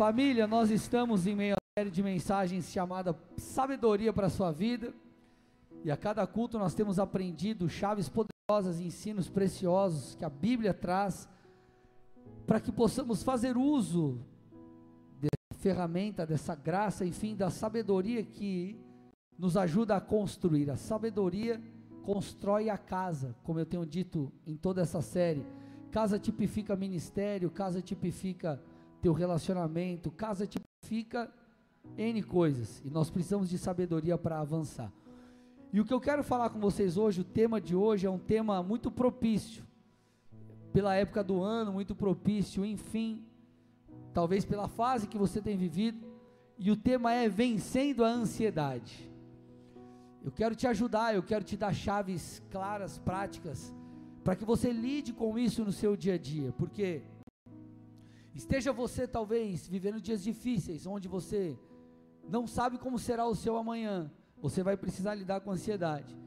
Família, nós estamos em meio a série de mensagens chamada Sabedoria para a sua vida. E a cada culto nós temos aprendido chaves poderosas, ensinos preciosos que a Bíblia traz para que possamos fazer uso dessa ferramenta, dessa graça, enfim, da sabedoria que nos ajuda a construir. A sabedoria constrói a casa, como eu tenho dito em toda essa série. Casa tipifica ministério, casa tipifica teu relacionamento, casa tipifica N coisas. E nós precisamos de sabedoria para avançar. E o que eu quero falar com vocês hoje, o tema de hoje é um tema muito propício. Pela época do ano, muito propício, enfim, talvez pela fase que você tem vivido. E o tema é vencendo a ansiedade. Eu quero te ajudar, eu quero te dar chaves claras, práticas, para que você lide com isso no seu dia a dia, porque esteja você talvez vivendo dias difíceis, onde você não sabe como será o seu amanhã, você vai precisar lidar com ansiedade.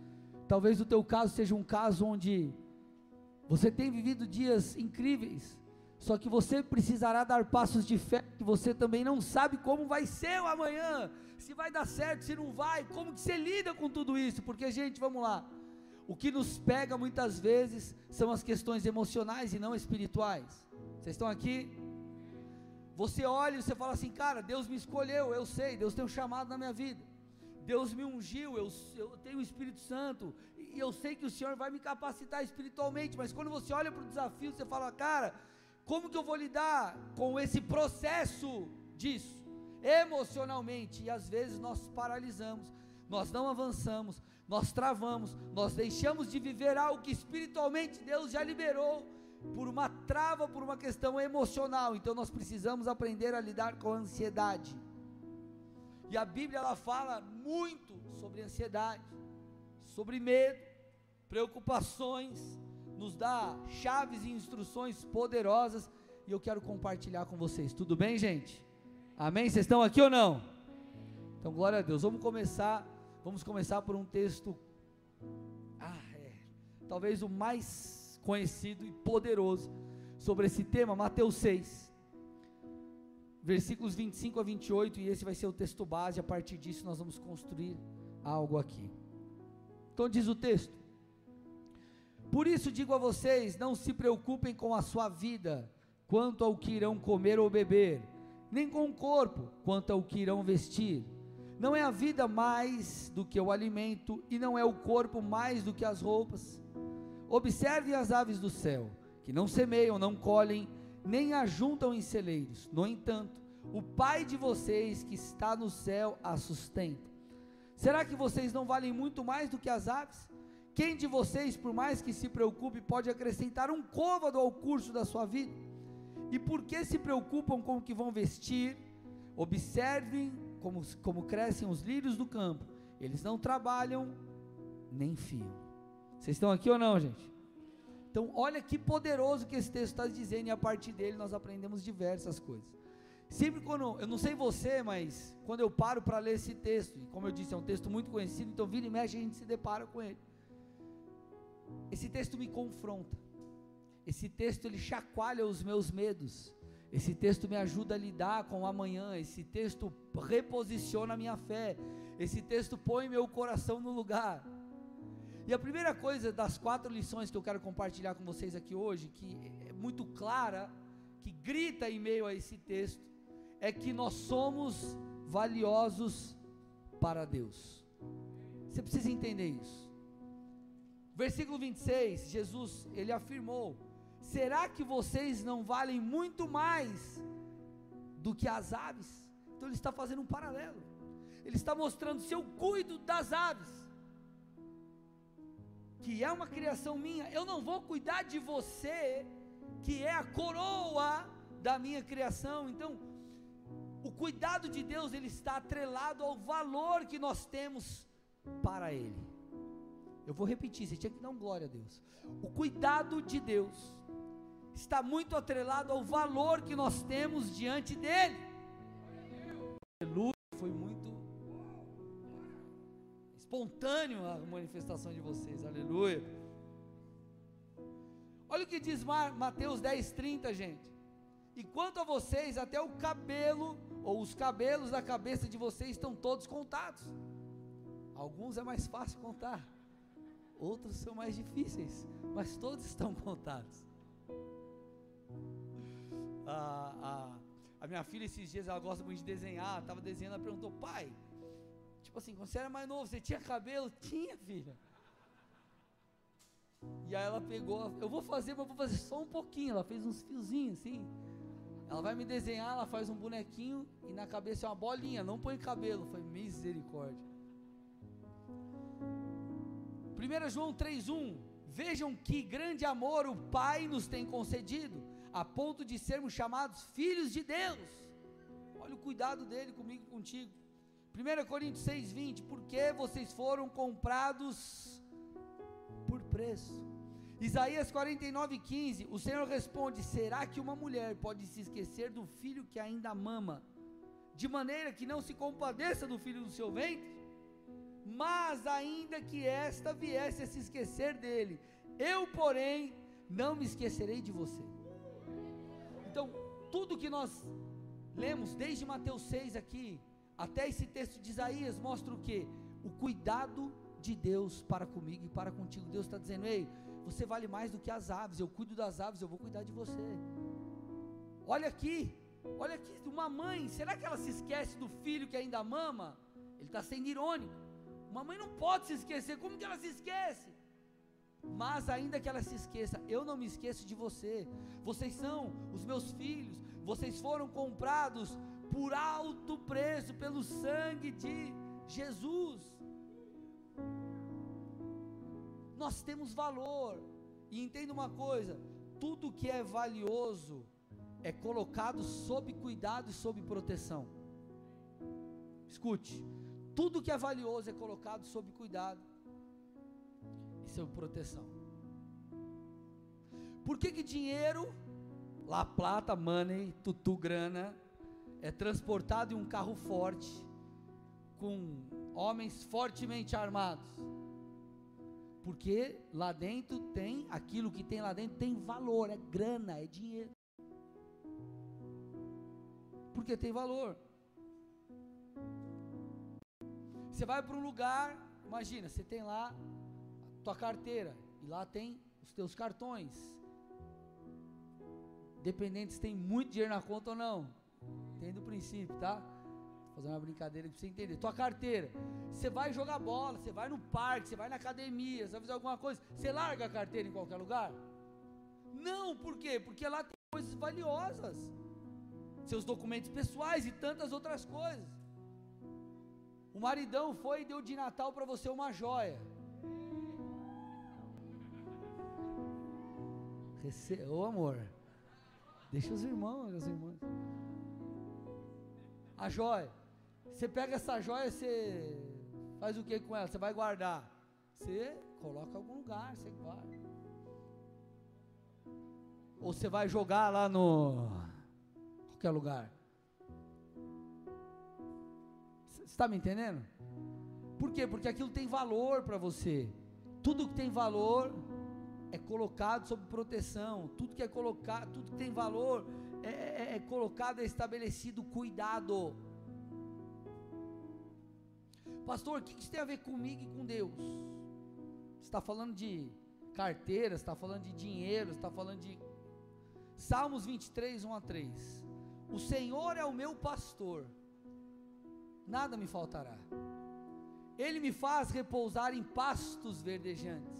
Talvez o teu caso seja um caso onde você tem vivido dias incríveis, só que você precisará dar passos de fé, que você também não sabe como vai ser o amanhã, se vai dar certo, se não vai, como que você lida com tudo isso? Porque, gente, vamos lá. O que nos pega muitas vezes são as questões emocionais e não espirituais. Vocês estão aqui? Você olha e você fala assim, cara, Deus me escolheu, eu sei, Deus tem um chamado na minha vida. Deus me ungiu, eu, eu tenho o Espírito Santo, e eu sei que o Senhor vai me capacitar espiritualmente, mas quando você olha para o desafio, você fala, cara, como que eu vou lidar com esse processo disso? Emocionalmente, e às vezes nós paralisamos, nós não avançamos, nós travamos, nós deixamos de viver algo que espiritualmente Deus já liberou, por uma trava, por uma questão emocional. Então nós precisamos aprender a lidar com a ansiedade. E a Bíblia ela fala muito sobre ansiedade, sobre medo, preocupações, nos dá chaves e instruções poderosas e eu quero compartilhar com vocês. Tudo bem, gente? Amém? Vocês estão aqui ou não? Então, glória a Deus. Vamos começar. Vamos começar por um texto. Ah, é. Talvez o mais conhecido e poderoso sobre esse tema, Mateus 6. Versículos 25 a 28, e esse vai ser o texto base. A partir disso, nós vamos construir algo aqui. Então, diz o texto: por isso digo a vocês: não se preocupem com a sua vida, quanto ao que irão comer ou beber, nem com o corpo, quanto ao que irão vestir. Não é a vida mais do que o alimento, e não é o corpo mais do que as roupas. Observem as aves do céu, que não semeiam, não colhem, nem ajuntam em celeiros. No entanto, o Pai de vocês que está no céu as sustenta. Será que vocês não valem muito mais do que as aves? Quem de vocês, por mais que se preocupe, pode acrescentar um côvado ao curso da sua vida? E por que se preocupam com o que vão vestir? Observem como, como crescem os lírios do campo. Eles não trabalham nem fiam. Vocês estão aqui ou não, gente? Então, olha que poderoso que esse texto está dizendo, e a partir dele nós aprendemos diversas coisas. Sempre quando, eu não sei você, mas quando eu paro para ler esse texto, e como eu disse, é um texto muito conhecido, então vira e mexe a gente se depara com ele. Esse texto me confronta. Esse texto ele chacoalha os meus medos. Esse texto me ajuda a lidar com o amanhã. Esse texto reposiciona a minha fé. Esse texto põe meu coração no lugar. E a primeira coisa das quatro lições que eu quero compartilhar com vocês aqui hoje, que é muito clara, que grita em meio a esse texto, é que nós somos valiosos para Deus. Você precisa entender isso. Versículo 26, Jesus, ele afirmou: Será que vocês não valem muito mais do que as aves? Então ele está fazendo um paralelo. Ele está mostrando se eu cuido das aves, que é uma criação minha, eu não vou cuidar de você, que é a coroa da minha criação. Então, o cuidado de Deus, ele está atrelado ao valor que nós temos para ele. Eu vou repetir, você tinha que dar um glória a Deus. O cuidado de Deus está muito atrelado ao valor que nós temos diante dele. Aleluia, espontâneo a manifestação de vocês. Aleluia. Olha o que diz Mateus 10:30, gente. E quanto a vocês, até o cabelo, ou os cabelos da cabeça de vocês estão todos contados. Alguns é mais fácil contar, outros são mais difíceis, mas todos estão contados. A, a, a minha filha, esses dias, ela gosta muito de desenhar, estava desenhando, ela perguntou, pai, tipo assim, quando você era mais novo, você tinha cabelo? Tinha, filha. E aí ela pegou, eu vou fazer, mas vou fazer só um pouquinho. Ela fez uns fiozinhos assim. Ela vai me desenhar, ela faz um bonequinho e na cabeça é uma bolinha, não põe cabelo. Foi misericórdia. 1 João 3,1: Vejam que grande amor o Pai nos tem concedido, a ponto de sermos chamados filhos de Deus. Olha o cuidado dele comigo e contigo. 1 Coríntios 6,20: Porque vocês foram comprados por preço. Isaías 49:15, o Senhor responde: Será que uma mulher pode se esquecer do filho que ainda mama, de maneira que não se compadeça do filho do seu ventre? Mas ainda que esta viesse a se esquecer dele, eu, porém, não me esquecerei de você. Então, tudo que nós lemos desde Mateus 6 aqui, até esse texto de Isaías, mostra o que? O cuidado de Deus para comigo e para contigo. Deus está dizendo: Ei, você vale mais do que as aves. Eu cuido das aves, eu vou cuidar de você. Olha aqui, olha aqui, uma mãe, será que ela se esquece do filho que ainda mama? Ele está sendo irônico. Uma mãe não pode se esquecer, como que ela se esquece? Mas ainda que ela se esqueça, eu não me esqueço de você. Vocês são os meus filhos, vocês foram comprados por alto preço pelo sangue de Jesus nós temos valor. E entenda uma coisa: tudo que é valioso é colocado sob cuidado e sob proteção. Escute, tudo que é valioso é colocado sob cuidado e sob proteção. Por que que dinheiro, La Plata, money, tutu grana, é transportado em um carro forte com homens fortemente armados? Porque lá dentro tem, aquilo que tem lá dentro tem valor, é grana, é dinheiro. Porque tem valor. Você vai para um lugar, imagina, você tem lá a tua carteira e lá tem os teus cartões. Dependente se tem muito dinheiro na conta ou não. Entende o princípio, tá? fazer uma brincadeira para você entender. Tua carteira. Você vai jogar bola, você vai no parque, você vai na academia, você vai fazer alguma coisa. Você larga a carteira em qualquer lugar? Não, por quê? Porque lá tem coisas valiosas. Seus documentos pessoais e tantas outras coisas. O maridão foi e deu de Natal para você uma joia. Rece... Ô amor, deixa os irmãos, as irmãs. A joia. Você pega essa joia, você faz o que com ela? Você vai guardar. Você coloca em algum lugar, você guarda. Ou você vai jogar lá no qualquer lugar. Você está me entendendo? Por quê? Porque aquilo tem valor para você. Tudo que tem valor é colocado sob proteção. Tudo que é colocado, tudo que tem valor é, é, é colocado, é estabelecido cuidado. Pastor, o que isso tem a ver comigo e com Deus? Está falando de carteira, está falando de dinheiro, está falando de. Salmos 23, 1 a 3. O Senhor é o meu pastor, nada me faltará. Ele me faz repousar em pastos verdejantes.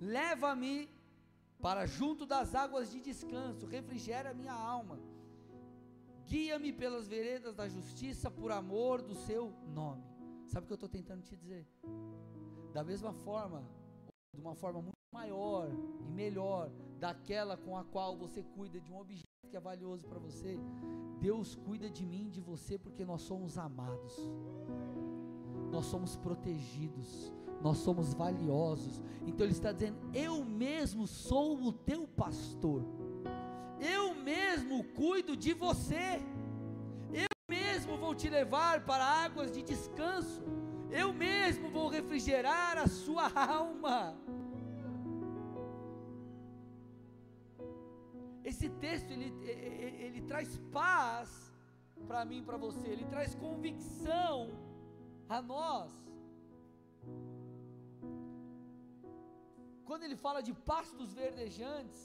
Leva-me para junto das águas de descanso, refrigera minha alma. Guia-me pelas veredas da justiça por amor do seu nome. Sabe o que eu estou tentando te dizer? Da mesma forma, de uma forma muito maior e melhor daquela com a qual você cuida de um objeto que é valioso para você, Deus cuida de mim de você porque nós somos amados. Nós somos protegidos, nós somos valiosos. Então ele está dizendo: Eu mesmo sou o teu pastor, eu mesmo cuido de você mesmo vou te levar para águas de descanso, eu mesmo vou refrigerar a sua alma. esse texto ele, ele, ele traz paz para mim e para você, ele traz convicção a nós. Quando ele fala de pastos verdejantes,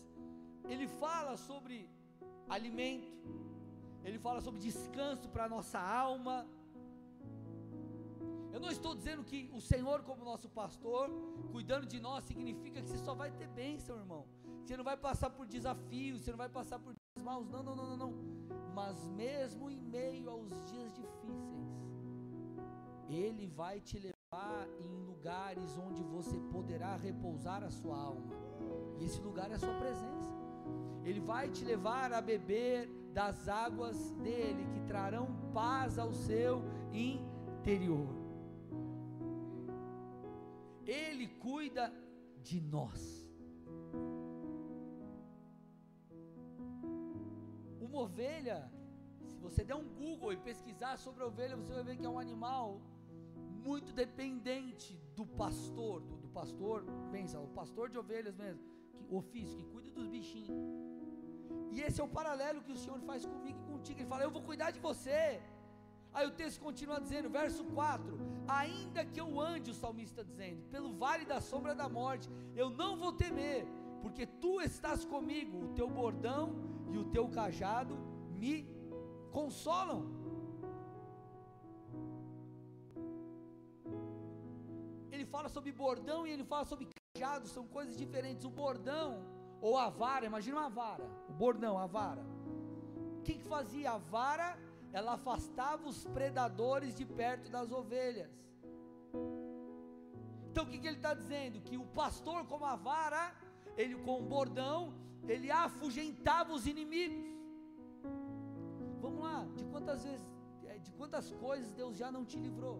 ele fala sobre alimento, ele fala sobre descanso para a nossa alma. Eu não estou dizendo que o Senhor, como nosso pastor, cuidando de nós, significa que você só vai ter bênção, irmão. Você não vai passar por desafios, você não vai passar por dias maus. Não, não, não, não, não. Mas mesmo em meio aos dias difíceis, Ele vai te levar em lugares onde você poderá repousar a sua alma. E esse lugar é a sua presença. Ele vai te levar a beber das águas dele, que trarão paz ao seu interior. Ele cuida de nós. Uma ovelha, se você der um Google e pesquisar sobre a ovelha, você vai ver que é um animal muito dependente do pastor, do, do pastor, pensa, o pastor de ovelhas mesmo, que, ofício, que cuida dos bichinhos. E esse é o paralelo que o Senhor faz comigo e contigo. Ele fala: Eu vou cuidar de você. Aí o texto continua dizendo, verso 4: Ainda que eu ande, o salmista dizendo, pelo vale da sombra da morte, eu não vou temer, porque tu estás comigo, o teu bordão e o teu cajado me consolam. Fala sobre bordão e ele fala sobre cajado, são coisas diferentes. O bordão ou a vara, imagina uma vara, o bordão, a vara. O que, que fazia a vara? Ela afastava os predadores de perto das ovelhas. Então o que, que ele está dizendo? Que o pastor, como a vara, ele com o bordão, ele afugentava os inimigos. Vamos lá, de quantas vezes, é, de quantas coisas Deus já não te livrou?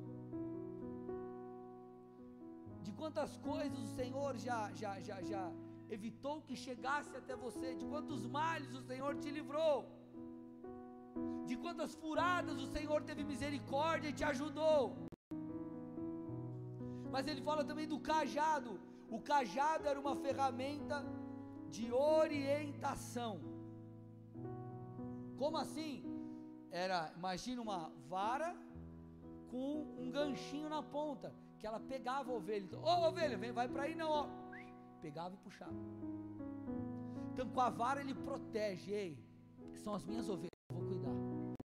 De quantas coisas o Senhor já, já, já, já, evitou que chegasse até você, de quantos males o Senhor te livrou, de quantas furadas o Senhor teve misericórdia e te ajudou. Mas ele fala também do cajado. O cajado era uma ferramenta de orientação. Como assim? Era, imagina uma vara com um ganchinho na ponta, que ela pegava a ovelha. Ô oh, ovelha, vem, vai para aí não, pegava e puxava. Então com a vara ele protege, ei, são as minhas ovelhas, eu vou cuidar.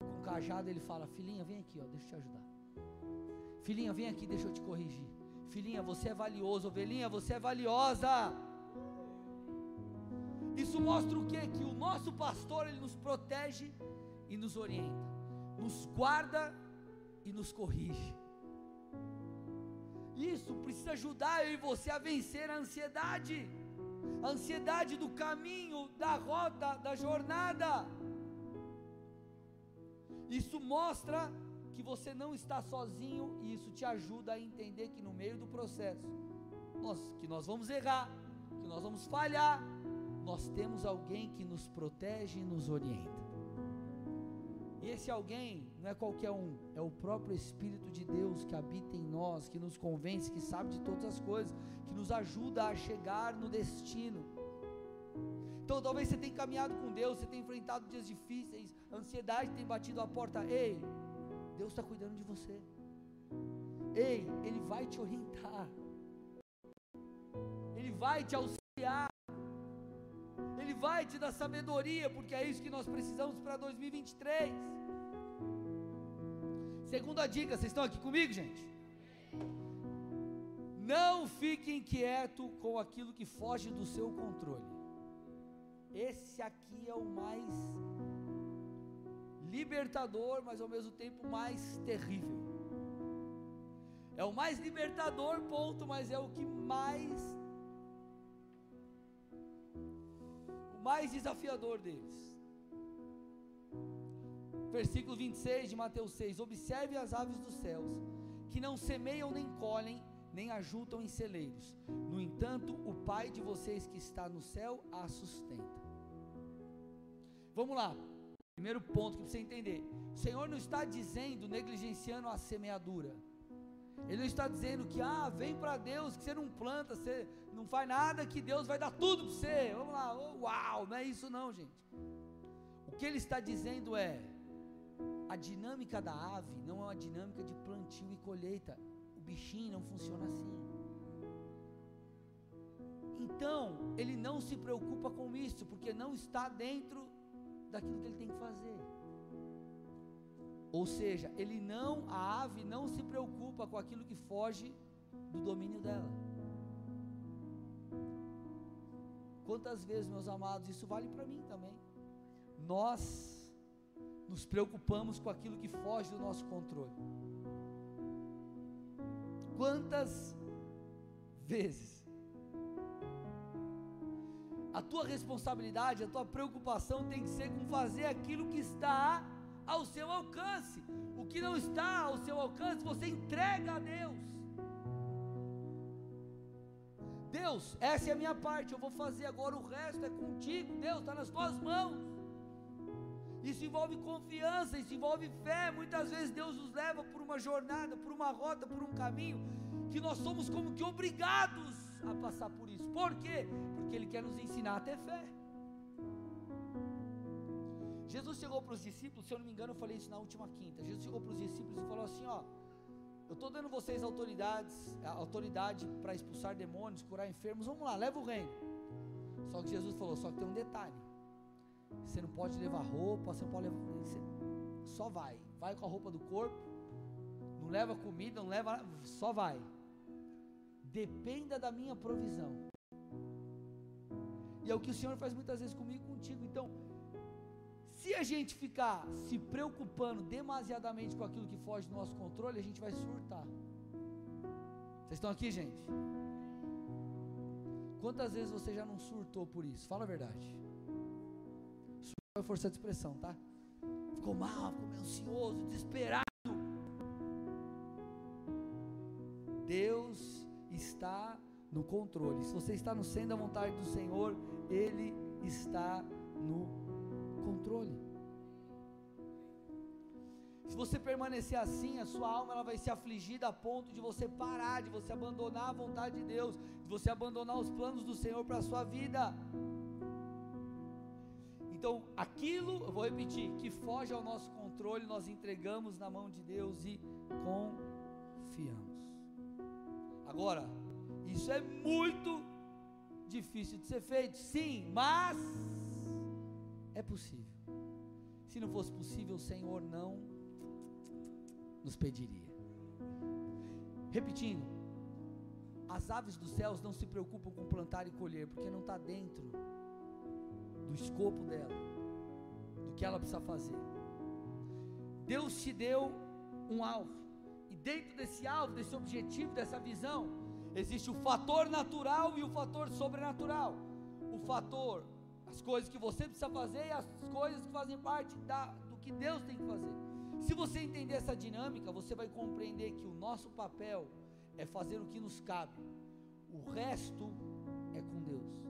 Com o cajado ele fala, filhinha, vem aqui, ó, deixa eu te ajudar. Filhinha, vem aqui, deixa eu te corrigir. Filhinha, você é valioso, ovelhinha, você é valiosa. Isso mostra o que? Que o nosso pastor ele nos protege e nos orienta, nos guarda e nos corrige. Isso precisa ajudar eu e você a vencer a ansiedade, a ansiedade do caminho, da rota, da jornada. Isso mostra que você não está sozinho e isso te ajuda a entender que no meio do processo, nós, que nós vamos errar, que nós vamos falhar, nós temos alguém que nos protege e nos orienta. Esse alguém não é qualquer um, é o próprio Espírito de Deus que habita em nós, que nos convence, que sabe de todas as coisas, que nos ajuda a chegar no destino. Então talvez você tenha caminhado com Deus, você tenha enfrentado dias difíceis, ansiedade tem batido a porta. Ei, Deus está cuidando de você. Ei, Ele vai te orientar. Ele vai te auxiliar. Ele vai te dar sabedoria, porque é isso que nós precisamos para 2023. Segunda dica, vocês estão aqui comigo, gente? Não fique inquieto com aquilo que foge do seu controle. Esse aqui é o mais libertador, mas ao mesmo tempo mais terrível. É o mais libertador, ponto, mas é o que mais mais desafiador deles. Versículo 26 de Mateus 6: Observe as aves dos céus, que não semeiam nem colhem, nem ajuntam em celeiros. No entanto, o Pai de vocês que está no céu a sustenta. Vamos lá. Primeiro ponto que você entender: o Senhor não está dizendo negligenciando a semeadura. Ele não está dizendo que, ah, vem para Deus, que você não planta, você não faz nada, que Deus vai dar tudo para você. Vamos lá, oh, uau, não é isso não, gente. O que ele está dizendo é: a dinâmica da ave não é uma dinâmica de plantio e colheita. O bichinho não funciona assim. Então, ele não se preocupa com isso, porque não está dentro daquilo que ele tem que fazer. Ou seja, ele não, a ave não se preocupa com aquilo que foge do domínio dela. Quantas vezes, meus amados, isso vale para mim também. Nós nos preocupamos com aquilo que foge do nosso controle. Quantas vezes a tua responsabilidade, a tua preocupação tem que ser com fazer aquilo que está ao seu alcance. O que não está ao seu alcance, você entrega a Deus. Deus, essa é a minha parte, eu vou fazer agora, o resto é contigo. Deus, está nas tuas mãos. Isso envolve confiança, isso envolve fé. Muitas vezes Deus nos leva por uma jornada, por uma rota, por um caminho, que nós somos como que obrigados a passar por isso. Por quê? Porque Ele quer nos ensinar a ter fé. Jesus chegou para os discípulos, se eu não me engano, eu falei isso na última quinta. Jesus chegou para os discípulos e falou assim: Ó, eu estou dando vocês autoridades, autoridade para expulsar demônios, curar enfermos. Vamos lá, leva o reino. Só que Jesus falou: só que tem um detalhe. Você não pode levar roupa, você não pode levar. Você só vai. Vai com a roupa do corpo. Não leva comida, não leva. Só vai. Dependa da minha provisão. E é o que o Senhor faz muitas vezes comigo e contigo. Então, se a gente ficar se preocupando demasiadamente com aquilo que foge do nosso controle, a gente vai surtar. Vocês estão aqui, gente? Quantas vezes você já não surtou por isso? Fala a verdade. É força de expressão, tá? Ficou mal, ficou meio ansioso, desesperado. Deus está no controle. Se você está no centro da vontade do Senhor, Ele está no controle. Se você permanecer assim, a sua alma ela vai ser afligida a ponto de você parar, de você abandonar a vontade de Deus, de você abandonar os planos do Senhor para a sua vida. Então, aquilo, eu vou repetir, que foge ao nosso controle, nós entregamos na mão de Deus e confiamos. Agora, isso é muito difícil de ser feito, sim, mas é possível. Se não fosse possível, o Senhor não nos pediria. Repetindo, as aves dos céus não se preocupam com plantar e colher, porque não está dentro do escopo dela, do que ela precisa fazer. Deus te deu um alvo, e dentro desse alvo, desse objetivo, dessa visão, existe o fator natural e o fator sobrenatural. O fator as coisas que você precisa fazer e as coisas que fazem parte da, do que Deus tem que fazer. Se você entender essa dinâmica, você vai compreender que o nosso papel é fazer o que nos cabe, o resto é com Deus.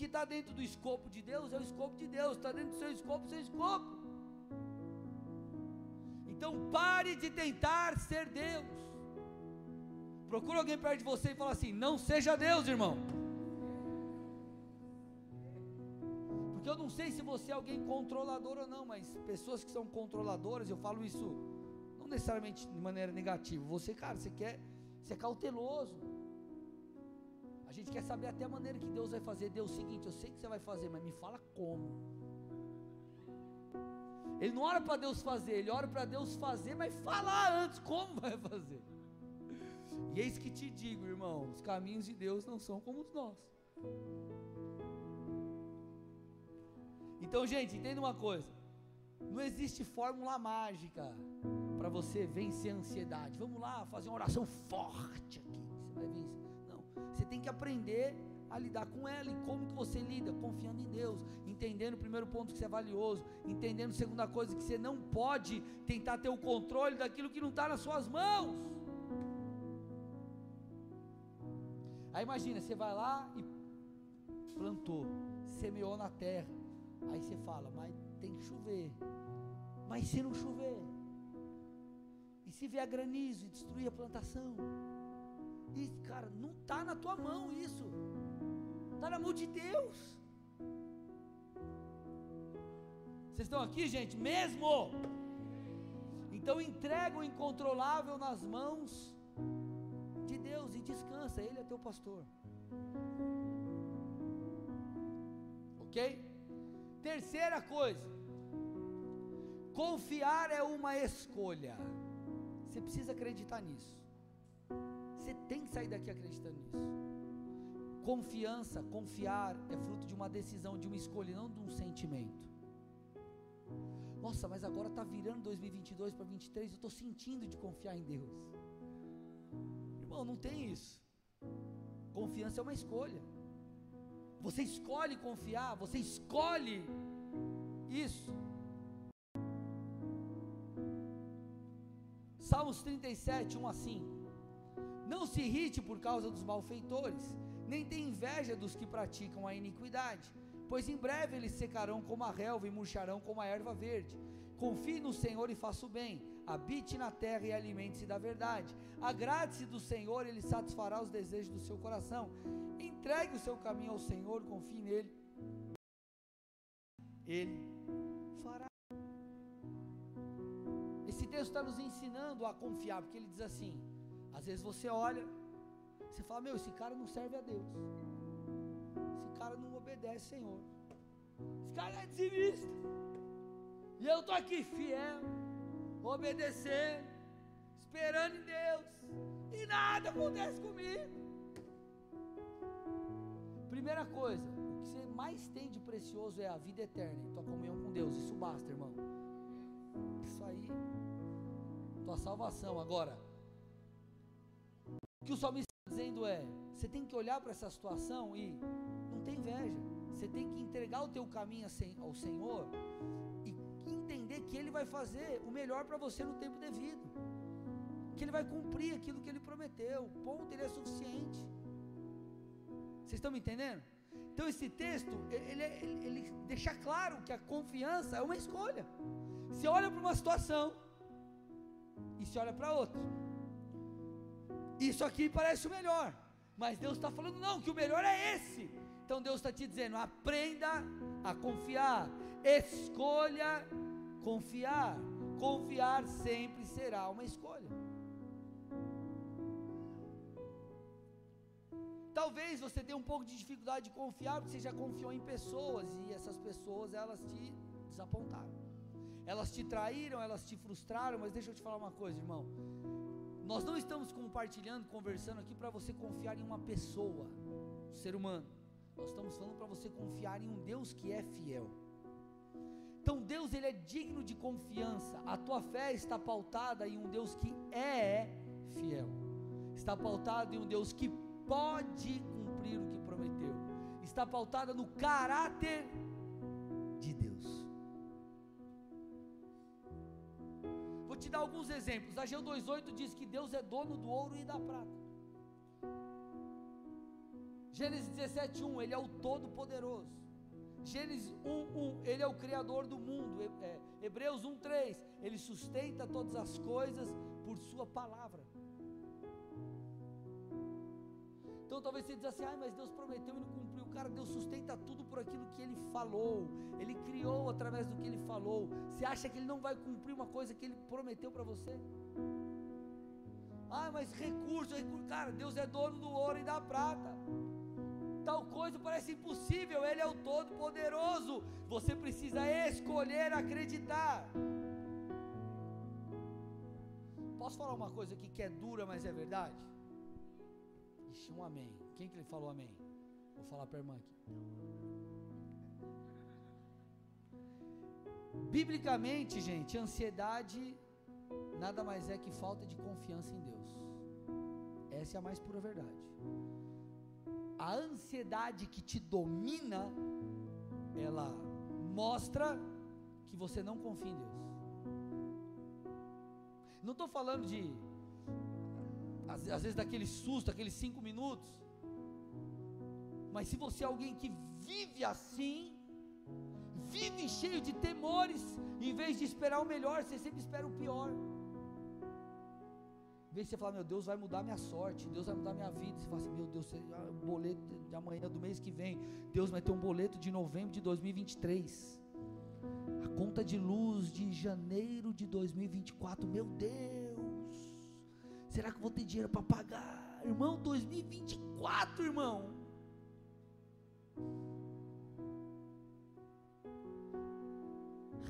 Que está dentro do escopo de Deus é o escopo de Deus, está dentro do seu escopo, seu escopo. Então pare de tentar ser Deus. Procure alguém perto de você e fala assim: não seja Deus, irmão. Porque eu não sei se você é alguém controlador ou não, mas pessoas que são controladoras, eu falo isso não necessariamente de maneira negativa. Você, cara, você quer, você é cauteloso. A gente quer saber até a maneira que Deus vai fazer. Deus, seguinte, eu sei que você vai fazer, mas me fala como. Ele não ora para Deus fazer, ele ora para Deus fazer, mas falar antes como vai fazer. E eis que te digo, irmão, os caminhos de Deus não são como os nossos. Então, gente, entenda uma coisa: não existe fórmula mágica para você vencer a ansiedade. Vamos lá, fazer uma oração forte aqui. Você vai vencer. Tem que aprender a lidar com ela. E como que você lida? Confiando em Deus, entendendo o primeiro ponto que você é valioso, entendendo a segunda coisa que você não pode tentar ter o controle daquilo que não está nas suas mãos. Aí imagina, você vai lá e plantou, semeou na terra. Aí você fala, mas tem que chover. Mas se não chover? E se vier granizo e destruir a plantação? E, cara, não está na tua mão isso. Está na mão de Deus. Vocês estão aqui, gente? Mesmo? Então entrega o incontrolável nas mãos de Deus e descansa, Ele é teu pastor. Ok? Terceira coisa, confiar é uma escolha. Você precisa acreditar nisso. Você tem que sair daqui acreditando nisso. Confiança, confiar é fruto de uma decisão, de uma escolha, não de um sentimento. Nossa, mas agora está virando 2022 para 2023, eu estou sentindo de confiar em Deus. Irmão, não tem isso. Confiança é uma escolha. Você escolhe confiar, você escolhe isso. Salmos 37, 1 a 5. Não se irrite por causa dos malfeitores, nem tenha inveja dos que praticam a iniquidade, pois em breve eles secarão como a relva e murcharão como a erva verde. Confie no Senhor e faça o bem, habite na terra e alimente-se da verdade. Agrade-se do Senhor, ele satisfará os desejos do seu coração. Entregue o seu caminho ao Senhor, confie nele. Ele fará. Esse texto está nos ensinando a confiar, porque ele diz assim: às vezes você olha, você fala: Meu, esse cara não serve a Deus. Esse cara não obedece, Senhor. Esse cara é dizimista. E eu estou aqui fiel, obedecendo, esperando em Deus. E nada acontece comigo. Primeira coisa, o que você mais tem de precioso é a vida eterna e tua comunhão com Deus. Isso basta, irmão. Isso aí, tua salvação. Agora, o que o salmista está dizendo é: você tem que olhar para essa situação e não tem inveja. Você tem que entregar o teu caminho ao Senhor e entender que Ele vai fazer o melhor para você no tempo devido. Que Ele vai cumprir aquilo que Ele prometeu. Ponto, Ele é suficiente. Vocês estão me entendendo? Então esse texto, ele, ele, ele deixa claro que a confiança é uma escolha. Você olha para uma situação e se olha para outra. Isso aqui parece o melhor, mas Deus está falando, não, que o melhor é esse. Então Deus está te dizendo: aprenda a confiar, escolha confiar. Confiar sempre será uma escolha. Talvez você tenha um pouco de dificuldade de confiar, porque você já confiou em pessoas e essas pessoas elas te desapontaram. Elas te traíram, elas te frustraram, mas deixa eu te falar uma coisa, irmão. Nós não estamos compartilhando, conversando aqui para você confiar em uma pessoa, um ser humano. Nós estamos falando para você confiar em um Deus que é fiel. Então Deus ele é digno de confiança. A tua fé está pautada em um Deus que é fiel. Está pautada em um Deus que pode cumprir o que prometeu. Está pautada no caráter de Deus. Te dar alguns exemplos. Ageu 2,8 diz que Deus é dono do ouro e da prata. Gênesis 17,1, Ele é o Todo-Poderoso. Gênesis 1,1, Ele é o Criador do mundo. É, Hebreus 1,3, Ele sustenta todas as coisas por Sua palavra. Então talvez você diz assim, ah, mas Deus prometeu e não cumpriu. Cara, Deus sustenta tudo por aquilo que Ele falou. Ele criou através do que Ele falou. Você acha que Ele não vai cumprir uma coisa que Ele prometeu para você? Ah, mas recurso, recurso. Cara, Deus é dono do ouro e da prata. Tal coisa parece impossível. Ele é o Todo-Poderoso. Você precisa escolher acreditar. Posso falar uma coisa aqui que é dura, mas é verdade? Ixi, um amém. Quem que ele falou amém? Vou falar para a irmã aqui. Biblicamente, gente, ansiedade nada mais é que falta de confiança em Deus. Essa é a mais pura verdade. A ansiedade que te domina, ela mostra que você não confia em Deus. Não estou falando de às, às vezes daquele susto, aqueles cinco minutos. Mas se você é alguém que vive assim, vive cheio de temores, em vez de esperar o melhor, você sempre espera o pior. Em vez de você falar, meu Deus vai mudar minha sorte, Deus vai mudar minha vida, você fala assim, meu Deus, o boleto de amanhã, do mês que vem, Deus vai ter um boleto de novembro de 2023. A conta de luz de janeiro de 2024, meu Deus, será que eu vou ter dinheiro para pagar? Irmão, 2024, irmão.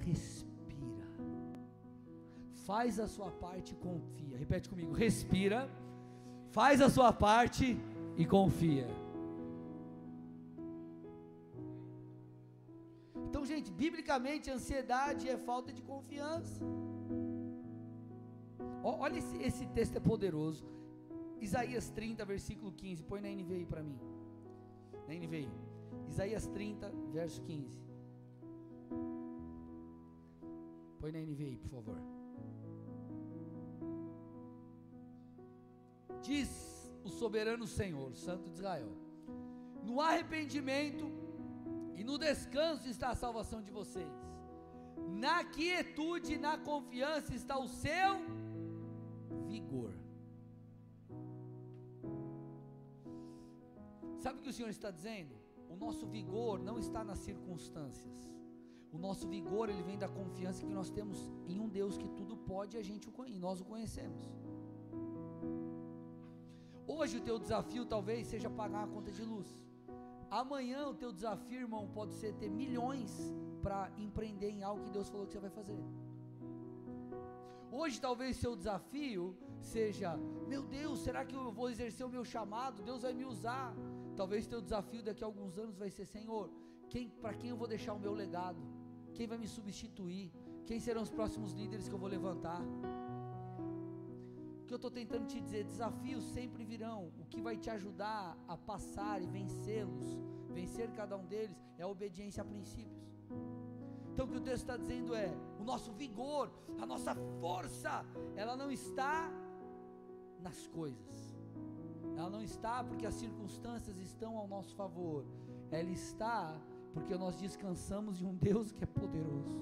Respira. Faz a sua parte e confia. Repete comigo: respira. Faz a sua parte e confia. Então, gente, biblicamente, ansiedade é falta de confiança. Olha esse, esse texto é poderoso. Isaías 30, versículo 15. Põe na NVI para mim. Na NVI. Isaías 30, verso 15. Põe na NVI, por favor. Diz o soberano Senhor, Santo de Israel: No arrependimento e no descanso está a salvação de vocês. Na quietude e na confiança está o seu vigor. Sabe o que o Senhor está dizendo? O nosso vigor não está nas circunstâncias. O nosso vigor ele vem da confiança que nós temos em um Deus que tudo pode e a gente e nós o conhecemos. Hoje o teu desafio talvez seja pagar a conta de luz. Amanhã o teu desafio, irmão, pode ser ter milhões para empreender em algo que Deus falou que você vai fazer. Hoje talvez seu desafio seja, meu Deus, será que eu vou exercer o meu chamado? Deus vai me usar. Talvez teu desafio daqui a alguns anos vai ser, Senhor, quem, para quem eu vou deixar o meu legado? Quem vai me substituir? Quem serão os próximos líderes que eu vou levantar? O que eu estou tentando te dizer, desafios sempre virão. O que vai te ajudar a passar e vencê-los, vencer cada um deles, é a obediência a princípios. Então o que o texto está dizendo é: o nosso vigor, a nossa força, ela não está nas coisas, ela não está porque as circunstâncias estão ao nosso favor, ela está porque nós descansamos em um Deus que é poderoso,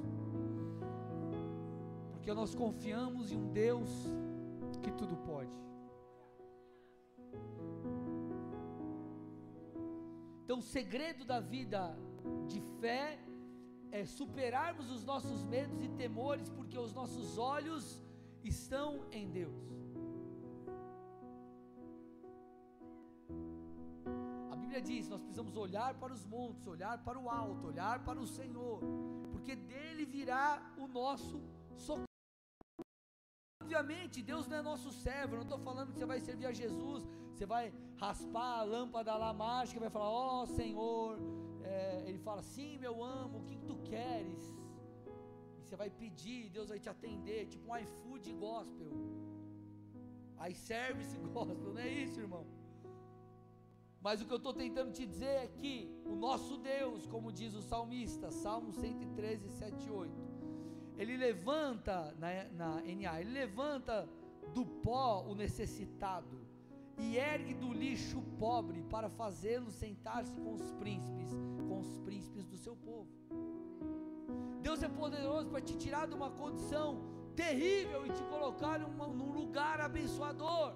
porque nós confiamos em um Deus que tudo pode. Então, o segredo da vida de fé é superarmos os nossos medos e temores, porque os nossos olhos estão em Deus. Bíblia diz: nós precisamos olhar para os montes, olhar para o alto, olhar para o Senhor, porque dele virá o nosso socorro. Obviamente, Deus não é nosso servo. Eu não estou falando que você vai servir a Jesus, você vai raspar a lâmpada lá mágica, vai falar: Ó oh, Senhor. É, ele fala: Sim, meu amo, o que, que tu queres? E você vai pedir, Deus vai te atender, tipo um iFood gospel, iService gospel, não é isso, irmão? Mas o que eu estou tentando te dizer é que o nosso Deus, como diz o salmista, Salmo 113, 7 e 8, ele levanta na, na NA, ele levanta do pó o necessitado e ergue do lixo o pobre para fazê-lo sentar-se com os príncipes, com os príncipes do seu povo. Deus é poderoso para te tirar de uma condição terrível e te colocar numa, num lugar abençoador.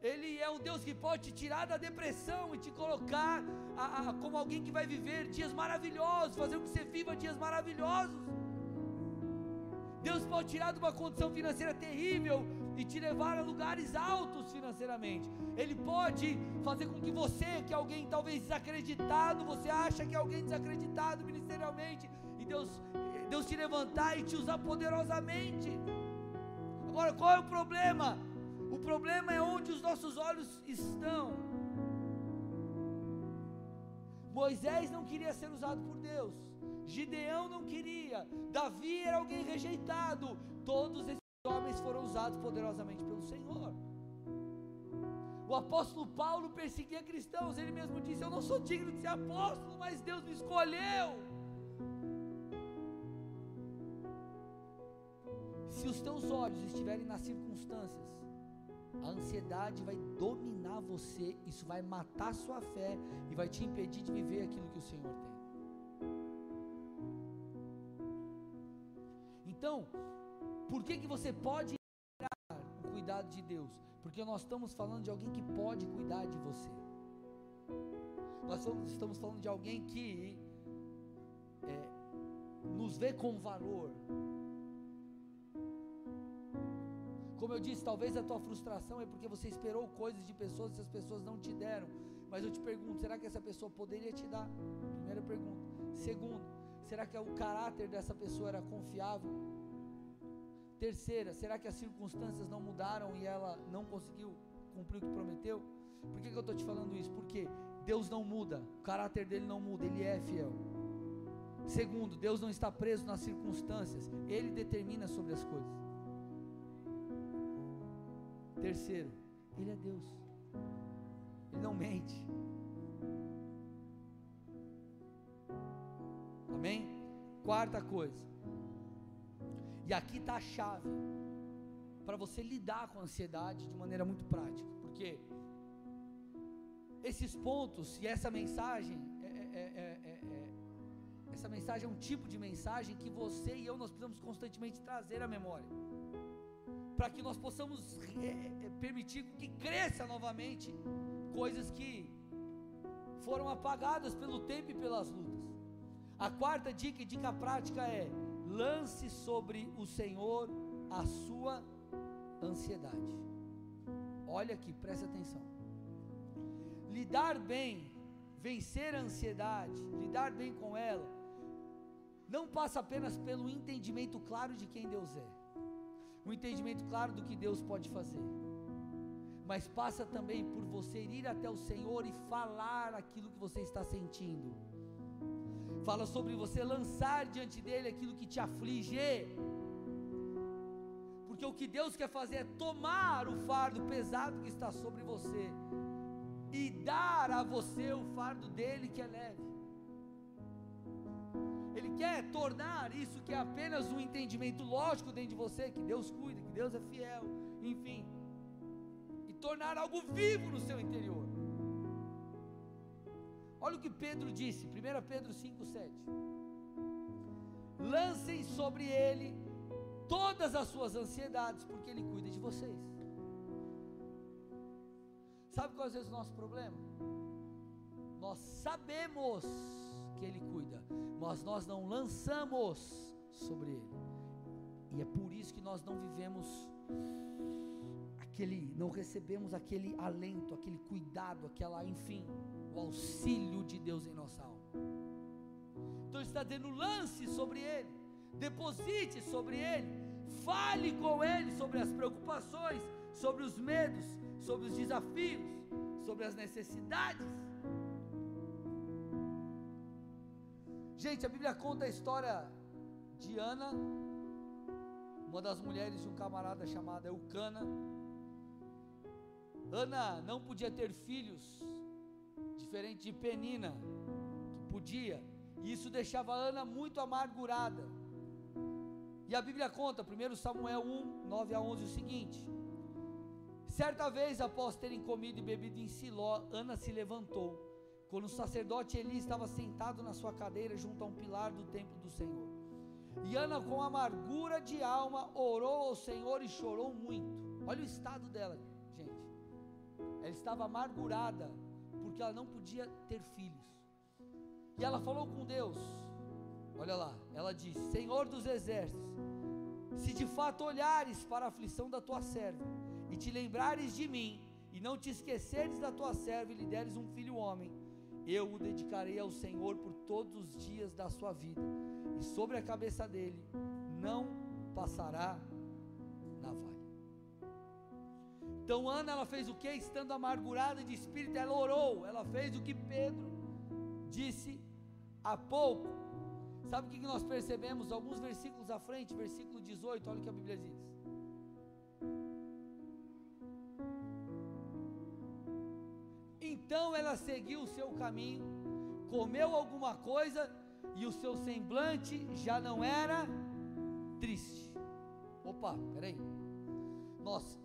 Ele é o Deus que pode te tirar da depressão e te colocar a, a, como alguém que vai viver dias maravilhosos, fazer com que você viva dias maravilhosos. Deus pode tirar de uma condição financeira terrível e te levar a lugares altos financeiramente. Ele pode fazer com que você, que é alguém talvez desacreditado, você acha que é alguém desacreditado ministerialmente, e Deus, Deus te levantar e te usar poderosamente. Agora, qual é o problema? O problema é onde os nossos olhos estão. Moisés não queria ser usado por Deus. Gideão não queria. Davi era alguém rejeitado. Todos esses homens foram usados poderosamente pelo Senhor. O apóstolo Paulo perseguia cristãos. Ele mesmo disse: Eu não sou digno de ser apóstolo, mas Deus me escolheu. Se os teus olhos estiverem nas circunstâncias, a ansiedade vai dominar você, isso vai matar sua fé e vai te impedir de viver aquilo que o Senhor tem. Então, por que que você pode o cuidado de Deus, porque nós estamos falando de alguém que pode cuidar de você. Nós estamos falando de alguém que é, nos vê com valor. Como eu disse, talvez a tua frustração é porque você esperou coisas de pessoas e as pessoas não te deram. Mas eu te pergunto, será que essa pessoa poderia te dar? Primeira pergunta. Segundo, será que o caráter dessa pessoa era confiável? Terceira, será que as circunstâncias não mudaram e ela não conseguiu cumprir o que prometeu? Por que, que eu estou te falando isso? Porque Deus não muda, o caráter dele não muda, ele é fiel. Segundo, Deus não está preso nas circunstâncias, ele determina sobre as coisas. Terceiro, ele é Deus, ele não mente. Amém? Quarta coisa, e aqui está a chave para você lidar com a ansiedade de maneira muito prática, porque esses pontos e essa mensagem, é, é, é, essa mensagem é um tipo de mensagem que você e eu nós precisamos constantemente trazer à memória, para que nós possamos permitir que cresça novamente coisas que foram apagadas pelo tempo e pelas lutas. A quarta dica e dica prática é: lance sobre o Senhor a sua ansiedade. Olha aqui, preste atenção. Lidar bem, vencer a ansiedade, lidar bem com ela, não passa apenas pelo entendimento claro de quem Deus é, o entendimento claro do que Deus pode fazer, mas passa também por você ir até o Senhor e falar aquilo que você está sentindo fala sobre você lançar diante dele aquilo que te aflige. Porque o que Deus quer fazer é tomar o fardo pesado que está sobre você e dar a você o fardo dele que é leve. Quer tornar isso que é apenas um entendimento lógico dentro de você, que Deus cuida, que Deus é fiel, enfim, e tornar algo vivo no seu interior. Olha o que Pedro disse, 1 Pedro 5,7. Lancem sobre ele todas as suas ansiedades, porque ele cuida de vocês. Sabe qual é o nosso problema? Nós sabemos que ele cuida, mas nós não lançamos sobre ele. E é por isso que nós não vivemos aquele, não recebemos aquele alento, aquele cuidado, aquela, enfim, o auxílio de Deus em nossa alma. Então está dando lance sobre ele, deposite sobre ele, fale com ele sobre as preocupações, sobre os medos, sobre os desafios, sobre as necessidades. Gente, a Bíblia conta a história de Ana, uma das mulheres de um camarada chamado Eucana. Ana não podia ter filhos, diferente de Penina, que podia, e isso deixava Ana muito amargurada. E a Bíblia conta, 1 Samuel 1, 9 a 11, o seguinte: Certa vez, após terem comido e bebido em Siló, Ana se levantou, quando o sacerdote Eli estava sentado na sua cadeira junto a um pilar do templo do Senhor. E Ana, com amargura de alma, orou ao Senhor e chorou muito. Olha o estado dela, gente. Ela estava amargurada porque ela não podia ter filhos. E ela falou com Deus: Olha lá, ela disse: Senhor dos exércitos, se de fato olhares para a aflição da tua serva e te lembrares de mim e não te esqueceres da tua serva e lhe deres um filho homem, eu o dedicarei ao Senhor por todos os dias da sua vida, e sobre a cabeça dele não passará Então Ana ela fez o que? Estando amargurada de espírito, ela orou. Ela fez o que Pedro disse há pouco. Sabe o que nós percebemos? Alguns versículos à frente, versículo 18, olha o que a Bíblia diz. Então ela seguiu o seu caminho, comeu alguma coisa e o seu semblante já não era triste. Opa, peraí. Nossa,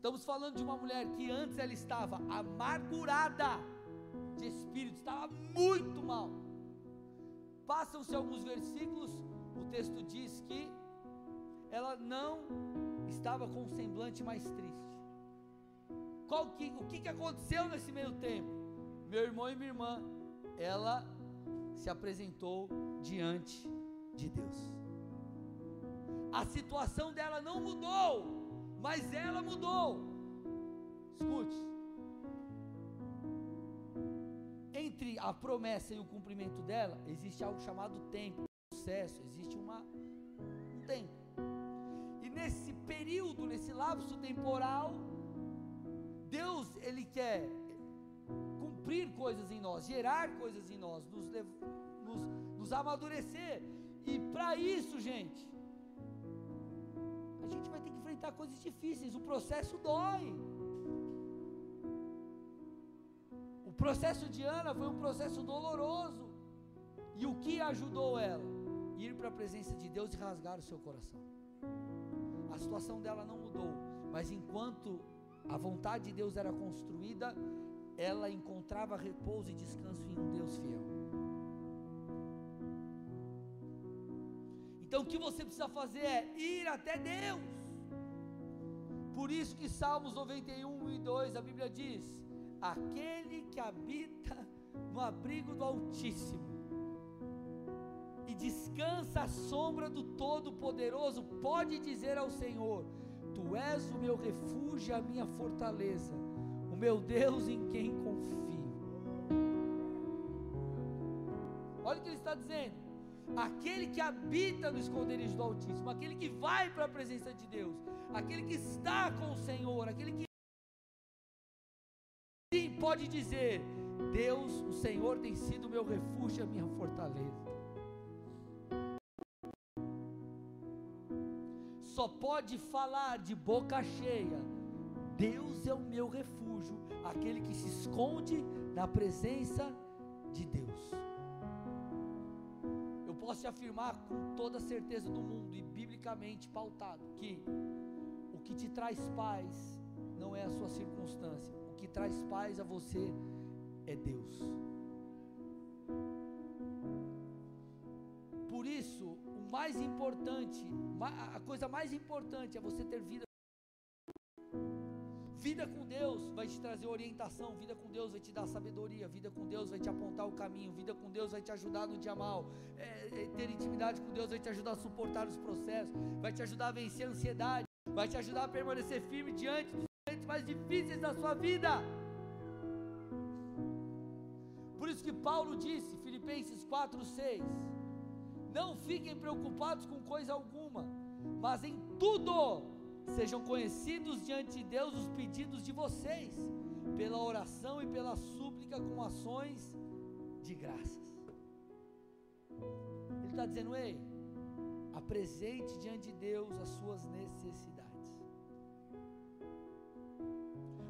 Estamos falando de uma mulher que antes ela estava amargurada de espírito, estava muito mal. Passam-se alguns versículos, o texto diz que ela não estava com um semblante mais triste. Qual que, o que, que aconteceu nesse meio tempo? Meu irmão e minha irmã, ela se apresentou diante de Deus. A situação dela não mudou, mas ela mudou. Escute. Entre a promessa e o cumprimento dela, existe algo chamado tempo, processo, existe uma, um tempo. E nesse período, nesse lapso temporal, Deus, Ele quer cumprir coisas em nós, gerar coisas em nós, nos, nos, nos amadurecer. E para isso, gente, a gente vai ter que enfrentar coisas difíceis. O processo dói. O processo de Ana foi um processo doloroso. E o que ajudou ela? Ir para a presença de Deus e rasgar o seu coração. A situação dela não mudou, mas enquanto a vontade de Deus era construída, ela encontrava repouso e descanso em um Deus fiel. Então o que você precisa fazer é ir até Deus. Por isso que Salmos 91 e 2 a Bíblia diz: Aquele que habita no abrigo do Altíssimo e descansa à sombra do Todo-Poderoso, pode dizer ao Senhor: Tu és o meu refúgio, a minha fortaleza, o meu Deus em quem confio. Olha o que ele está dizendo. Aquele que habita no esconderijo do Altíssimo, aquele que vai para a presença de Deus, aquele que está com o Senhor, aquele que sim pode dizer: Deus, o Senhor tem sido o meu refúgio, a minha fortaleza. Só pode falar de boca cheia: Deus é o meu refúgio, aquele que se esconde na presença de Deus. Eu posso te afirmar com toda certeza do mundo e biblicamente pautado que o que te traz paz não é a sua circunstância, o que traz paz a você é Deus. Mais importante, a coisa mais importante é você ter vida. Vida com Deus vai te trazer orientação, vida com Deus vai te dar sabedoria, vida com Deus vai te apontar o caminho, vida com Deus vai te ajudar no dia mal, é, é, ter intimidade com Deus vai te ajudar a suportar os processos, vai te ajudar a vencer a ansiedade, vai te ajudar a permanecer firme diante dos momentos mais difíceis da sua vida. Por isso que Paulo disse, Filipenses 4, 6 não fiquem preocupados com coisa alguma, mas em tudo sejam conhecidos diante de Deus os pedidos de vocês, pela oração e pela súplica com ações de graças. Ele está dizendo, ei, apresente diante de Deus as suas necessidades.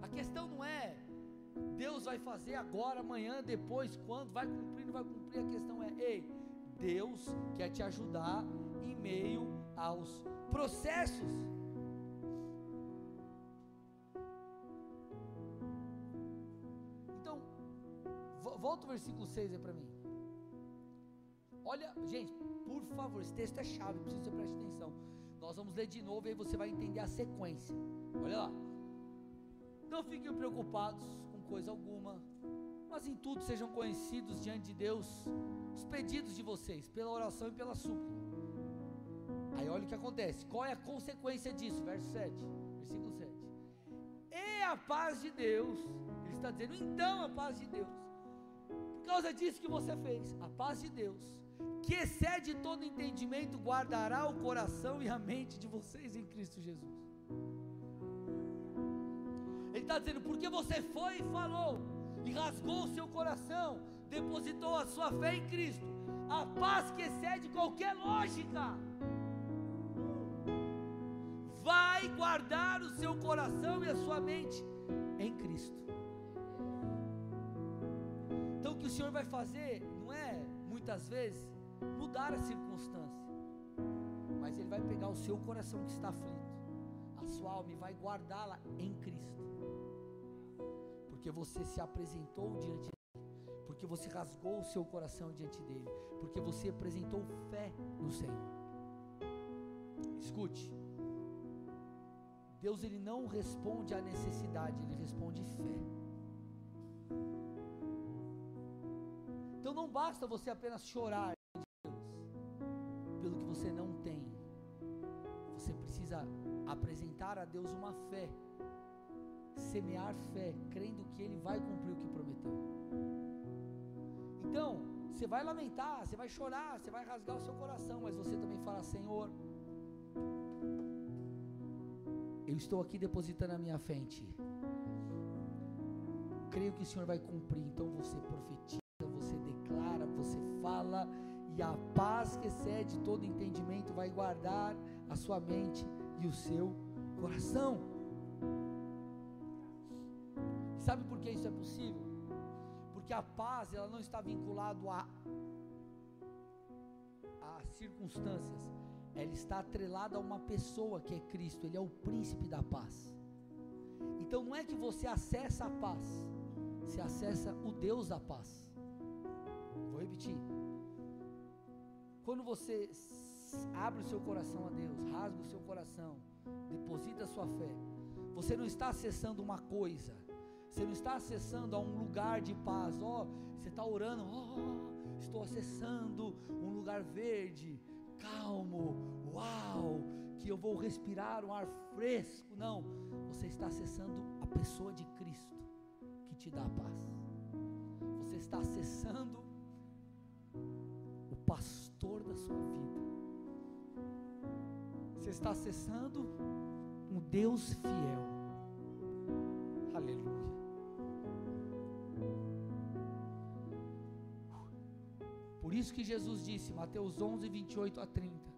A questão não é Deus vai fazer agora, amanhã, depois, quando, vai cumprir, não vai cumprir. A questão é, ei, Deus quer te ajudar em meio aos processos. Então, volta o versículo 6 aí para mim. Olha, gente, por favor, esse texto é chave, preciso que você preste atenção. Nós vamos ler de novo e aí você vai entender a sequência. Olha lá. Não fiquem preocupados com coisa alguma, mas em tudo sejam conhecidos diante de Deus os pedidos de vocês, pela oração e pela súplica. Aí olha o que acontece. Qual é a consequência disso? Verso 7, versículo 7. E a paz de Deus, ele está dizendo, então a paz de Deus, por causa disso que você fez, a paz de Deus, que excede todo entendimento, guardará o coração e a mente de vocês em Cristo Jesus. Ele está dizendo, porque você foi e falou, e rasgou o seu coração, depositou a sua fé em Cristo, a paz que excede qualquer lógica, vai guardar o seu coração e a sua mente em Cristo. Então o que o Senhor vai fazer não é muitas vezes mudar a circunstância, mas Ele vai pegar o seu coração que está aflito, a sua alma e vai guardá-la em Cristo. Porque você se apresentou diante porque você rasgou o seu coração diante dele, porque você apresentou fé no Senhor. Escute, Deus ele não responde à necessidade, ele responde fé. Então não basta você apenas chorar de Deus pelo que você não tem. Você precisa apresentar a Deus uma fé, semear fé, crendo que Ele vai cumprir o que prometeu. Então, você vai lamentar, você vai chorar, você vai rasgar o seu coração, mas você também fala: Senhor, eu estou aqui depositando a minha fé em Ti. Creio que o Senhor vai cumprir. Então você profetiza, você declara, você fala, e a paz que excede todo entendimento vai guardar a sua mente e o seu coração. Sabe por que isso é possível? Porque a paz ela não está vinculada a, a circunstâncias, ela está atrelada a uma pessoa que é Cristo, Ele é o príncipe da paz. Então não é que você acessa a paz, você acessa o Deus da paz. Vou repetir. Quando você abre o seu coração a Deus, rasga o seu coração, deposita a sua fé, você não está acessando uma coisa, você não está acessando a um lugar de paz, ó, oh, você está orando, ó, oh, estou acessando um lugar verde, calmo, uau, que eu vou respirar um ar fresco. Não, você está acessando a pessoa de Cristo que te dá a paz. Você está acessando o pastor da sua vida. Você está acessando um Deus fiel. Aleluia. Por isso que Jesus disse, Mateus 11, 28 a 30.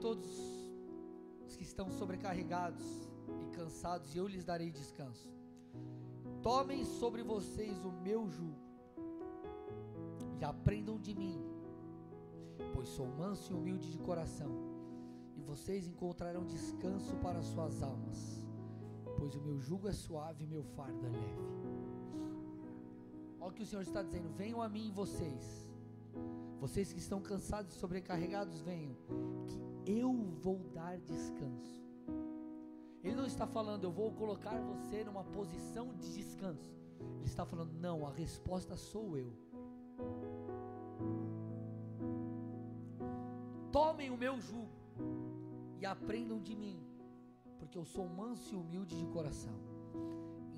Todos os que estão sobrecarregados e cansados, e eu lhes darei descanso. Tomem sobre vocês o meu jugo e aprendam de mim, pois sou manso e humilde de coração, e vocês encontrarão descanso para suas almas, pois o meu jugo é suave e meu fardo é leve. Olha o que o Senhor está dizendo: venham a mim vocês, vocês que estão cansados e sobrecarregados, venham, que eu vou dar descanso. Ele não está falando, eu vou colocar você numa posição de descanso. Ele está falando, não, a resposta sou eu. Tomem o meu jugo e aprendam de mim, porque eu sou manso e humilde de coração.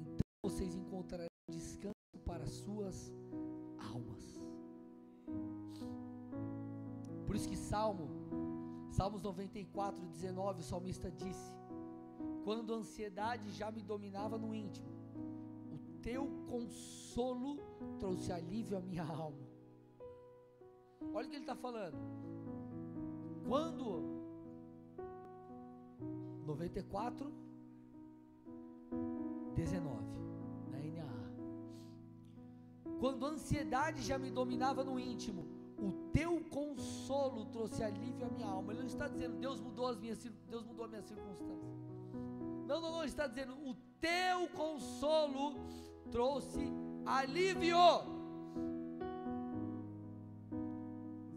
Então vocês encontrarão descanso para suas almas. Salmo Salmos 94, 19, o salmista disse: Quando a ansiedade já me dominava no íntimo, o teu consolo trouxe alívio à minha alma. Olha o que ele está falando. Quando 94, 19, na NAA. Quando a ansiedade já me dominava no íntimo, o teu consolo trouxe alívio à minha alma. Ele não está dizendo, Deus mudou as minhas, Deus mudou a minha circunstância. Não, não, não, ele está dizendo, o teu consolo trouxe alívio.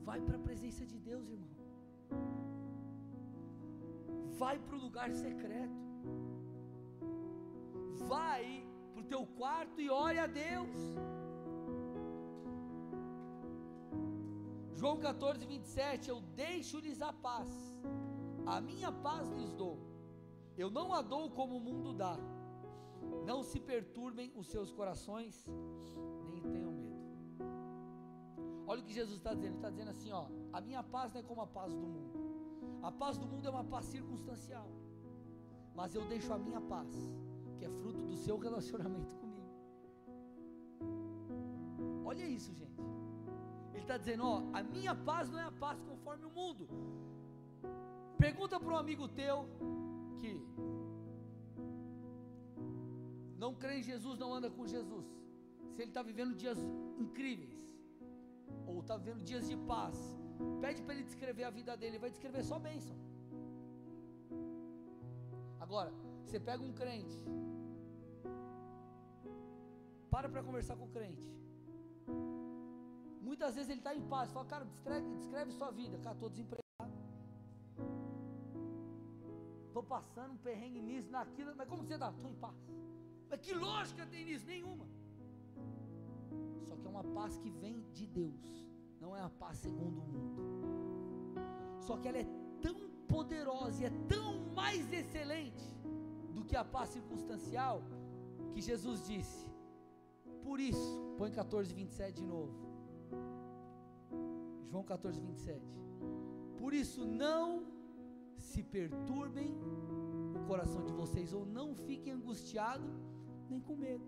Vai para a presença de Deus, irmão. Vai para o lugar secreto. Vai para o teu quarto e ore a Deus. João 14, 27, eu deixo-lhes a paz, a minha paz lhes dou, eu não a dou como o mundo dá, não se perturbem os seus corações, nem tenham medo. Olha o que Jesus está dizendo, ele está dizendo assim: ó, a minha paz não é como a paz do mundo, a paz do mundo é uma paz circunstancial, mas eu deixo a minha paz, que é fruto do seu relacionamento comigo. Olha isso, gente. Está dizendo: Ó, a minha paz não é a paz conforme o mundo. Pergunta para um amigo teu que não crê em Jesus, não anda com Jesus, se ele está vivendo dias incríveis, ou está vivendo dias de paz, pede para ele descrever a vida dele, ele vai descrever só bênção. Agora, você pega um crente, para para conversar com o crente. Muitas vezes ele está em paz, fala, cara, descreve, descreve sua vida, cara, estou desempregado. Estou passando um perrengue nisso, naquilo, mas como você está? Estou em paz. Mas que lógica tem nisso? Nenhuma. Só que é uma paz que vem de Deus, não é a paz segundo o mundo. Só que ela é tão poderosa e é tão mais excelente do que a paz circunstancial, que Jesus disse: Por isso, põe 14, 27 de novo. João 14, 27. Por isso, não se perturbem o coração de vocês, ou não fiquem angustiados, nem com medo.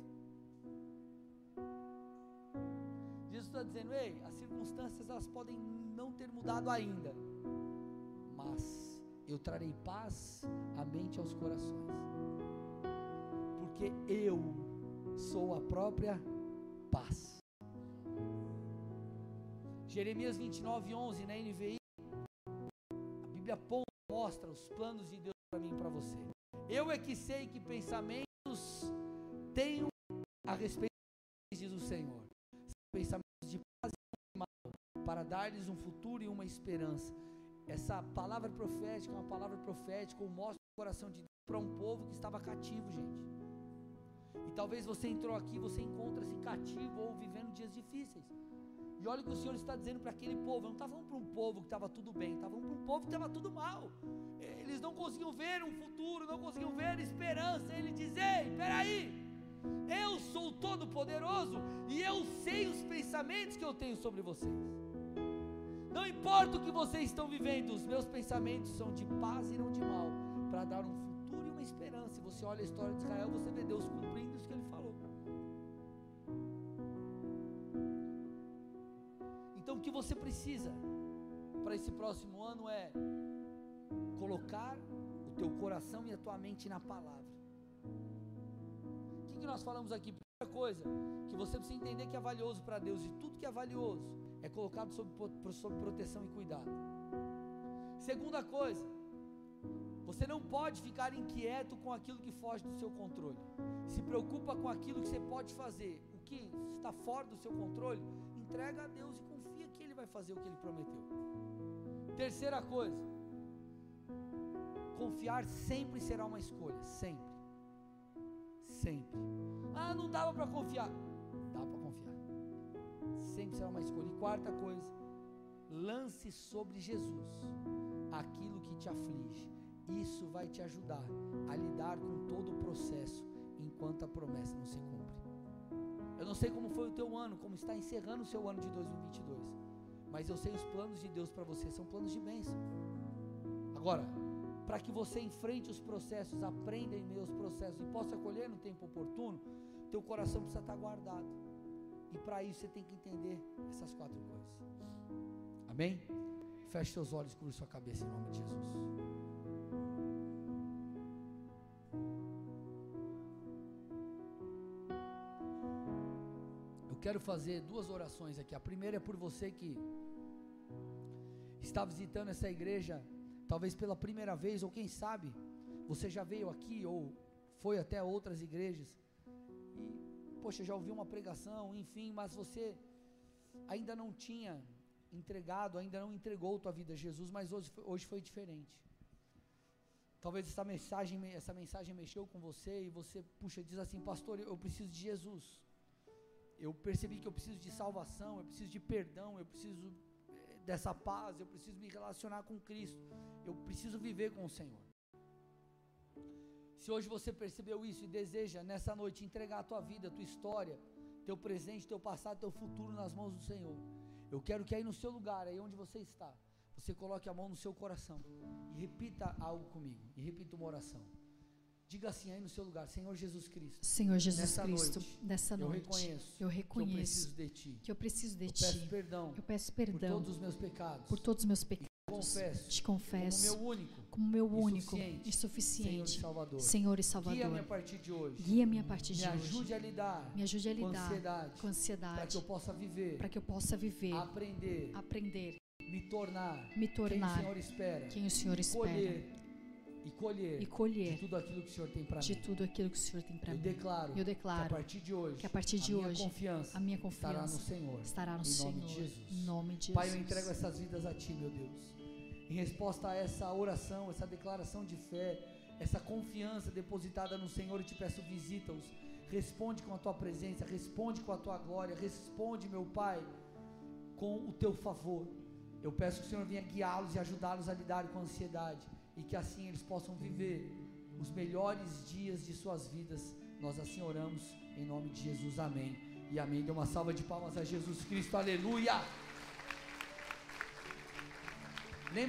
Jesus está dizendo: ei, as circunstâncias elas podem não ter mudado ainda, mas eu trarei paz à mente e aos corações, porque eu sou a própria paz. Jeremias 29, 11 na NVI, a Bíblia mostra os planos de Deus para mim e para você. Eu é que sei que pensamentos tenho a respeito, diz o Senhor, pensamentos de paz e de mal, para dar-lhes um futuro e uma esperança. Essa palavra profética é uma palavra profética, ou mostra o coração de Deus para um povo que estava cativo, gente. E talvez você entrou aqui, você encontra-se cativo ou vivendo dias difíceis. E olha o que o Senhor está dizendo para aquele povo. Não estava falando para um povo que estava tudo bem, estava falando para um povo que estava tudo mal. Eles não conseguiam ver um futuro, não conseguiam ver esperança. Ele diz: Ei, peraí, eu sou todo-poderoso e eu sei os pensamentos que eu tenho sobre vocês. Não importa o que vocês estão vivendo, os meus pensamentos são de paz e não de mal, para dar um futuro e uma esperança. Se você olha a história de Israel, você vê Deus cumprindo isso que ele falou. Então o que você precisa para esse próximo ano é colocar o teu coração e a tua mente na palavra. O que, que nós falamos aqui? Primeira coisa, que você precisa entender que é valioso para Deus e tudo que é valioso é colocado sob, sob proteção e cuidado. Segunda coisa, você não pode ficar inquieto com aquilo que foge do seu controle. Se preocupa com aquilo que você pode fazer. O que está fora do seu controle, entrega a Deus e vai fazer o que Ele prometeu. Terceira coisa, confiar sempre será uma escolha, sempre. Sempre. Ah, não dava para confiar. Dá para confiar. Sempre será uma escolha. E quarta coisa, lance sobre Jesus aquilo que te aflige. Isso vai te ajudar a lidar com todo o processo enquanto a promessa não se cumpre. Eu não sei como foi o teu ano, como está encerrando o seu ano de 2022, mas eu sei os planos de Deus para você são planos de bênção. Agora, para que você enfrente os processos, aprenda em aos processos e possa colher no tempo oportuno, teu coração precisa estar guardado. E para isso você tem que entender essas quatro coisas. Amém? Feche seus olhos, cubra sua cabeça em nome de Jesus. Eu quero fazer duas orações aqui. A primeira é por você que está visitando essa igreja, talvez pela primeira vez, ou quem sabe, você já veio aqui ou foi até outras igrejas e, poxa, já ouviu uma pregação, enfim, mas você ainda não tinha entregado, ainda não entregou tua vida a Jesus, mas hoje, hoje foi diferente. Talvez essa mensagem, essa mensagem mexeu com você e você, puxa, diz assim, pastor, eu preciso de Jesus. Eu percebi que eu preciso de salvação, eu preciso de perdão, eu preciso dessa paz, eu preciso me relacionar com Cristo, eu preciso viver com o Senhor. Se hoje você percebeu isso e deseja nessa noite entregar a tua vida, a tua história, teu presente, teu passado, teu futuro nas mãos do Senhor, eu quero que aí no seu lugar, aí onde você está, você coloque a mão no seu coração e repita algo comigo. E repita uma oração. Diga assim aí no seu lugar, Senhor Jesus Cristo. Senhor Jesus Nessa Cristo, noite, dessa Eu noite, reconheço, eu que eu reconheço preciso de Ti. que eu preciso de Eu peço perdão Eu peço por perdão todos os meus pecados. por todos os meus pecados. Confesso Te como confesso meu único como meu e único suficiente e Senhor e suficiente Salvador. Senhor e Guia-me a Salvador. partir de hoje. Guia-me a partir Me de hoje. ajude a lidar Me ajude a com lidar ansiedade, com para ansiedade, que eu possa viver, para que eu possa viver, aprender, aprender, me tornar me quem o tornar Senhor espera, quem o Senhor espera colher e colher e de colher tudo aquilo que o Senhor tem para de mim. tudo aquilo que o Senhor tem para Eu mim. declaro Eu que a declaro partir de hoje, que a partir de a minha hoje confiança a minha estará no confiança Senhor. estará no Em Senhor. nome de Jesus. Em nome de Pai, eu Jesus. entrego essas vidas a Ti, meu Deus. Em resposta a essa oração, essa declaração de fé, essa confiança depositada no Senhor, eu te peço, visita-os. Responde com a Tua presença, responde com a Tua glória, responde, meu Pai, com o Teu favor. Eu peço que o Senhor venha guiá-los e ajudá-los a lidar com a ansiedade e que assim eles possam viver os melhores dias de suas vidas. Nós assim oramos em nome de Jesus. Amém. E amém. Dê uma salva de palmas a Jesus Cristo. Aleluia.